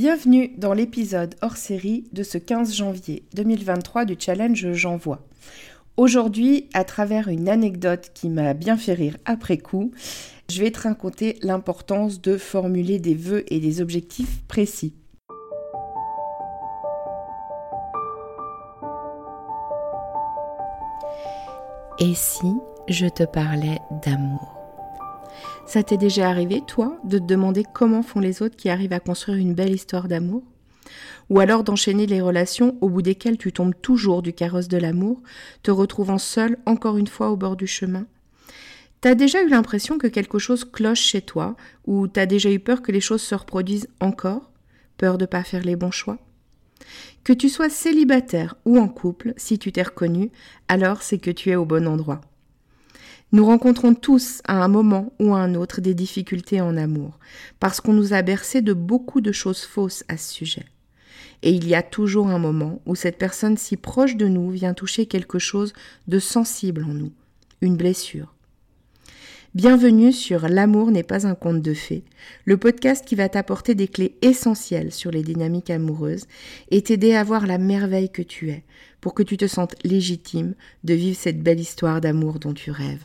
Bienvenue dans l'épisode hors série de ce 15 janvier 2023 du challenge J'envoie. Aujourd'hui, à travers une anecdote qui m'a bien fait rire après coup, je vais te raconter l'importance de formuler des vœux et des objectifs précis. Et si je te parlais d'amour? Ça t'est déjà arrivé, toi, de te demander comment font les autres qui arrivent à construire une belle histoire d'amour? Ou alors d'enchaîner les relations au bout desquelles tu tombes toujours du carrosse de l'amour, te retrouvant seul encore une fois au bord du chemin? T'as déjà eu l'impression que quelque chose cloche chez toi, ou t'as déjà eu peur que les choses se reproduisent encore? Peur de pas faire les bons choix? Que tu sois célibataire ou en couple, si tu t'es reconnu, alors c'est que tu es au bon endroit. Nous rencontrons tous à un moment ou à un autre des difficultés en amour, parce qu'on nous a bercé de beaucoup de choses fausses à ce sujet. Et il y a toujours un moment où cette personne si proche de nous vient toucher quelque chose de sensible en nous, une blessure. Bienvenue sur L'amour n'est pas un conte de fées, le podcast qui va t'apporter des clés essentielles sur les dynamiques amoureuses et t'aider à voir la merveille que tu es, pour que tu te sentes légitime de vivre cette belle histoire d'amour dont tu rêves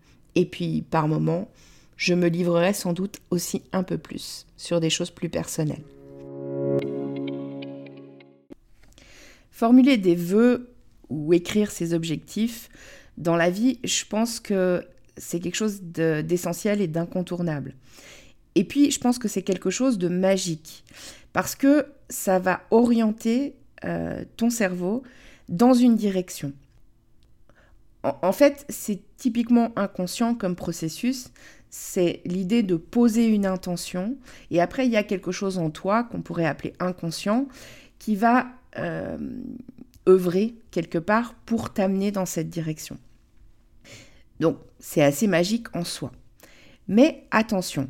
Et puis, par moments, je me livrerai sans doute aussi un peu plus sur des choses plus personnelles. Formuler des vœux ou écrire ses objectifs dans la vie, je pense que c'est quelque chose d'essentiel et d'incontournable. Et puis, je pense que c'est quelque chose de magique, parce que ça va orienter euh, ton cerveau dans une direction. En fait, c'est typiquement inconscient comme processus, c'est l'idée de poser une intention, et après il y a quelque chose en toi qu'on pourrait appeler inconscient, qui va euh, œuvrer quelque part pour t'amener dans cette direction. Donc c'est assez magique en soi. Mais attention,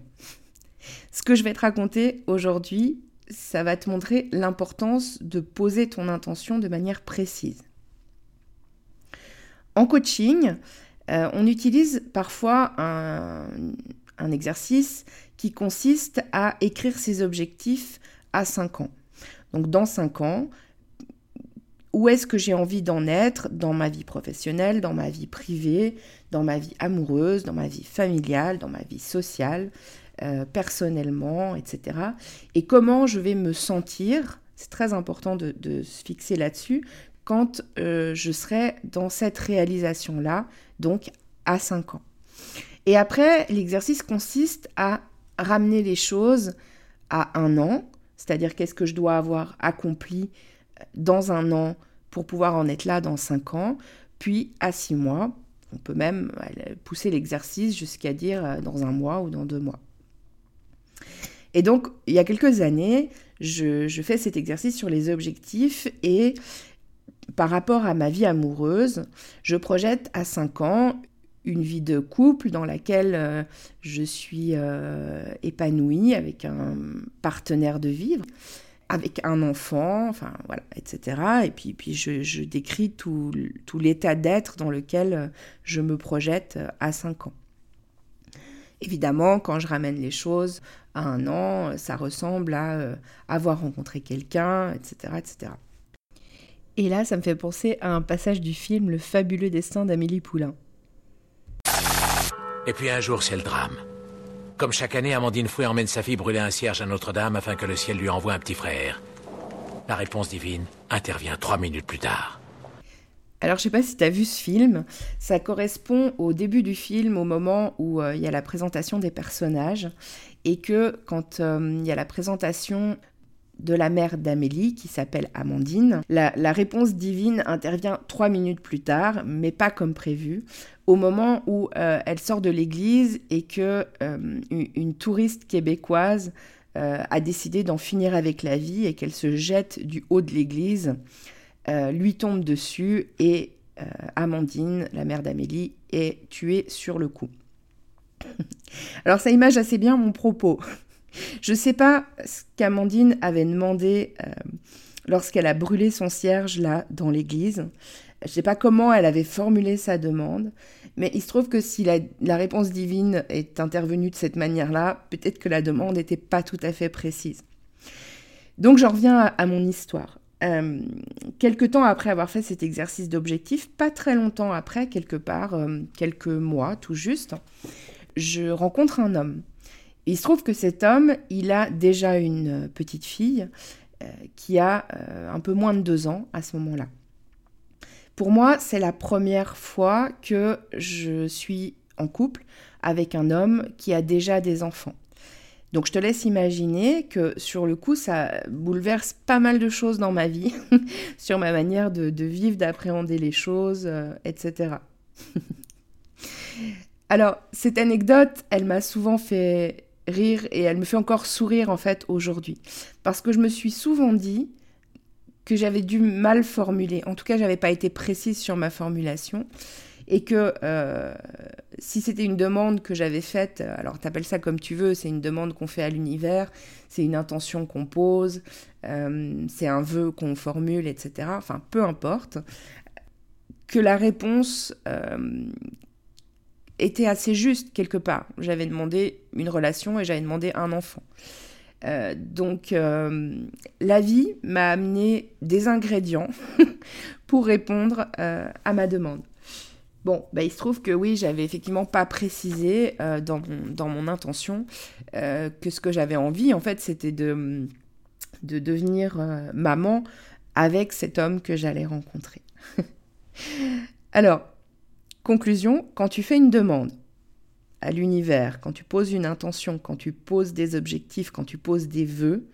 ce que je vais te raconter aujourd'hui, ça va te montrer l'importance de poser ton intention de manière précise. En coaching, euh, on utilise parfois un, exercice qui consiste à écrire ses objectifs à 5 ans. Donc dans 5 ans, où est-ce que j'ai envie d'en être dans ma vie professionnelle, dans ma vie privée, dans ma vie amoureuse, dans ma vie familiale, dans ma vie sociale, euh, personnellement, etc. Et comment je vais me sentir, c'est très important de, se fixer là-dessus, quand euh, je serai dans cette réalisation-là, donc à 5 ans. Et après, l'exercice consiste à ramener les choses à un an, c'est-à-dire qu'est-ce que je dois avoir accompli euh, dans un an pour pouvoir en être là dans 5 ans, puis à 6 mois. On peut même euh, pousser l'exercice jusqu'à dire dans un mois ou dans deux mois. Et donc, il y a quelques années, je fais cet exercice sur les objectifs et par rapport à ma vie amoureuse, je projette à 5 ans une vie de couple dans laquelle euh, je suis euh, épanouie avec un partenaire de vivre, avec un enfant, voilà, etc. Et puis, je, décris tout, tout l'état d'être dans lequel euh, je me projette à 5 ans. Évidemment, quand je ramène les choses à un an, ça ressemble à avoir rencontré quelqu'un, etc., etc. Et là, ça me fait penser à un passage du film Le fabuleux destin d'Amélie Poulain. Et puis un jour, c'est le drame. Comme chaque année, Amandine Fouet emmène sa fille brûler un cierge à Notre-Dame afin que le ciel lui envoie un petit frère. La réponse divine intervient trois minutes plus tard. Alors je sais pas si tu as vu ce film, ça correspond au début du film, au moment où euh, il y a la présentation des personnages, et que quand euh, il y a la présentation de la mère d'Amélie, qui s'appelle Amandine, la, réponse divine intervient trois minutes plus tard, mais pas comme prévu, au moment où euh, elle sort de l'église et que une, touriste québécoise a décidé d'en finir avec la vie et qu'elle se jette du haut de l'église euh, lui tombe dessus et euh, Amandine, la mère d'Amélie, est tuée sur le coup. Alors ça image assez bien mon propos. Je ne sais pas ce qu'Amandine avait demandé euh, lorsqu'elle a brûlé son cierge là dans l'église. Je ne sais pas comment elle avait formulé sa demande, mais il se trouve que si la, réponse divine est intervenue de cette manière-là, peut-être que la demande n'était pas tout à fait précise. Donc j'en reviens à mon histoire. Euh, quelque temps après avoir fait cet exercice d'objectif, pas très longtemps après, quelque part, euh, quelques mois tout juste, je rencontre un homme. Il se trouve que cet homme, il a déjà une petite fille euh, qui a un peu moins de deux ans à ce moment-là. Pour moi, c'est la première fois que je suis en couple avec un homme qui a déjà des enfants. Donc je te laisse imaginer que sur le coup, ça bouleverse pas mal de choses dans ma vie, sur ma manière de, vivre, d'appréhender les choses, euh, etc. Alors, cette anecdote, elle m'a souvent fait rire et elle me fait encore sourire en fait aujourd'hui. Parce que je me suis souvent dit que j'avais dû mal formuler. En tout cas, j'avais pas été précise sur ma formulation et que euh, si c'était une demande que j'avais faite, alors t'appelles ça comme tu veux, c'est une demande qu'on fait à l'univers, c'est une intention qu'on pose, euh, c'est un vœu qu'on formule, etc. Enfin, peu importe, que la réponse euh, était assez juste quelque part. J'avais demandé une relation et j'avais demandé un enfant. donc la vie m'a amené des ingrédients pour répondre à ma demande. Bon, bah, il se trouve que oui, j'avais effectivement pas précisé euh, dans, mon, intention euh, que ce que j'avais envie, en fait, c'était de, de devenir euh, maman avec cet homme que j'allais rencontrer. Alors, conclusion, quand tu fais une demande à l'univers, quand tu poses une intention, quand tu poses des objectifs, quand tu poses des vœux,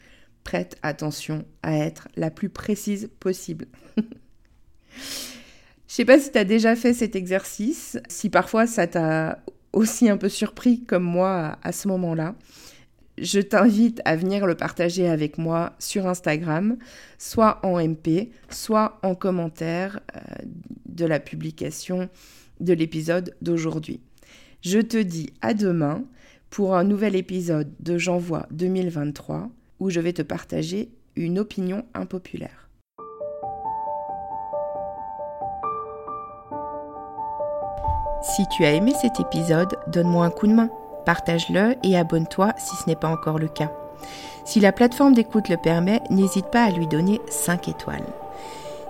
prête attention à être la plus précise possible. Je sais pas si tu as déjà fait cet exercice, si parfois ça t'a aussi un peu surpris comme moi à, ce moment-là. Je t'invite à venir le partager avec moi sur Instagram, soit en MP, soit en commentaire euh, de la publication de l'épisode d'aujourd'hui. Je te dis à demain pour un nouvel épisode de J'envoie 2023 où je vais te partager une opinion impopulaire. Si tu as aimé cet épisode, donne-moi un coup de main, partage-le et abonne-toi si ce n'est pas encore le cas. Si la plateforme d'écoute le permet, n'hésite pas à lui donner 5 étoiles.